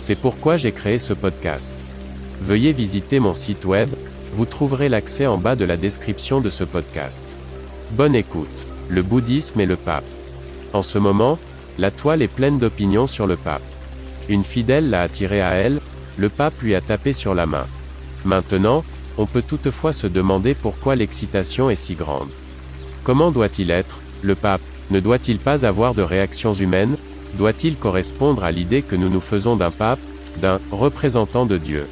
C'est pourquoi j'ai créé ce podcast. Veuillez visiter mon site web, vous trouverez l'accès en bas de la description de ce podcast. Bonne écoute. Le bouddhisme et le pape. En ce moment, la toile est pleine d'opinions sur le pape. Une fidèle l'a attiré à elle, le pape lui a tapé sur la main. Maintenant, on peut toutefois se demander pourquoi l'excitation est si grande. Comment doit-il être, le pape? Ne doit-il pas avoir de réactions humaines? Doit-il correspondre à l'idée que nous nous faisons d'un pape, d'un représentant de Dieu?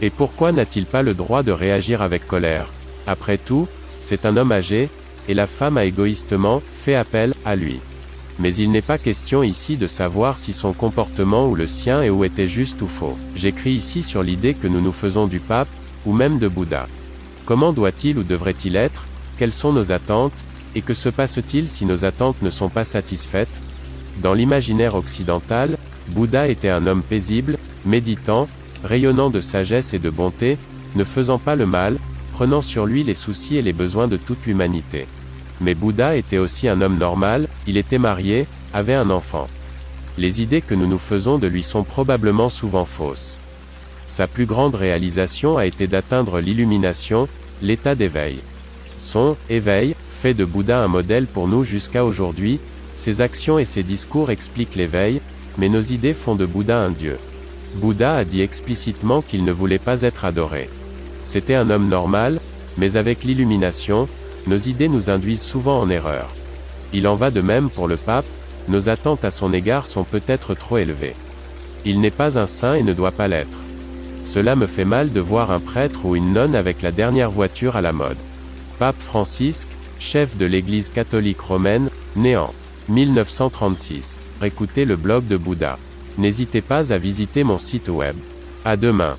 Et pourquoi n'a-t-il pas le droit de réagir avec colère? Après tout, c'est un homme âgé, et la femme a égoïstement fait appel à lui. Mais il n'est pas question ici de savoir si son comportement ou le sien est ou était juste ou faux. J'écris ici sur l'idée que nous nous faisons du pape, ou même de Bouddha. Comment doit-il ou devrait-il être? Quelles sont nos attentes? Et que se passe-t-il si nos attentes ne sont pas satisfaites? Dans l'imaginaire occidental, Bouddha était un homme paisible, méditant, rayonnant de sagesse et de bonté, ne faisant pas le mal, prenant sur lui les soucis et les besoins de toute l'humanité. Mais Bouddha était aussi un homme normal, il était marié, avait un enfant. Les idées que nous nous faisons de lui sont probablement souvent fausses. Sa plus grande réalisation a été d'atteindre l'illumination, l'état d'éveil. Son éveil fait de Bouddha un modèle pour nous jusqu'à aujourd'hui, ses actions et ses discours expliquent l'éveil, mais nos idées font de Bouddha un dieu. Bouddha a dit explicitement qu'il ne voulait pas être adoré. C'était un homme normal, mais avec l'illumination, nos idées nous induisent souvent en erreur. Il en va de même pour le pape, nos attentes à son égard sont peut-être trop élevées. Il n'est pas un saint et ne doit pas l'être. Cela me fait mal de voir un prêtre ou une nonne avec la dernière voiture à la mode. Pape Francisque, chef de l'Église catholique romaine, né en 1936. Écoutez le blog de Bouddha. N'hésitez pas à visiter mon site web. À demain.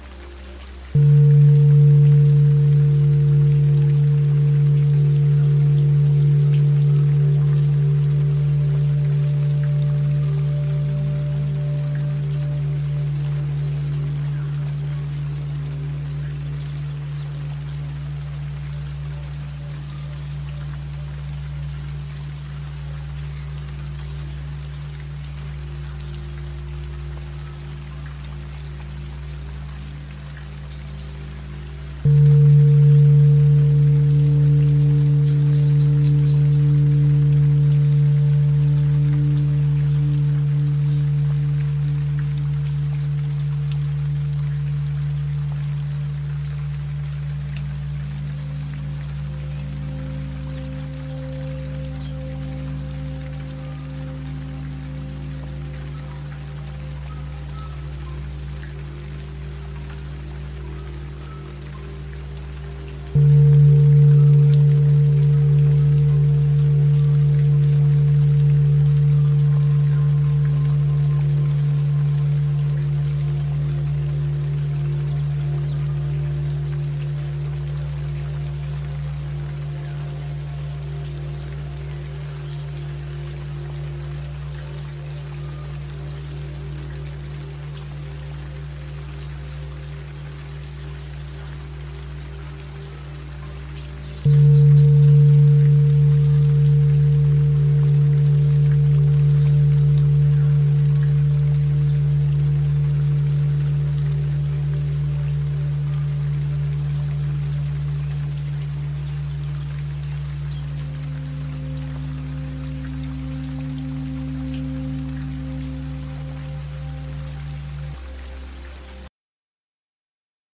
Mm-hmm.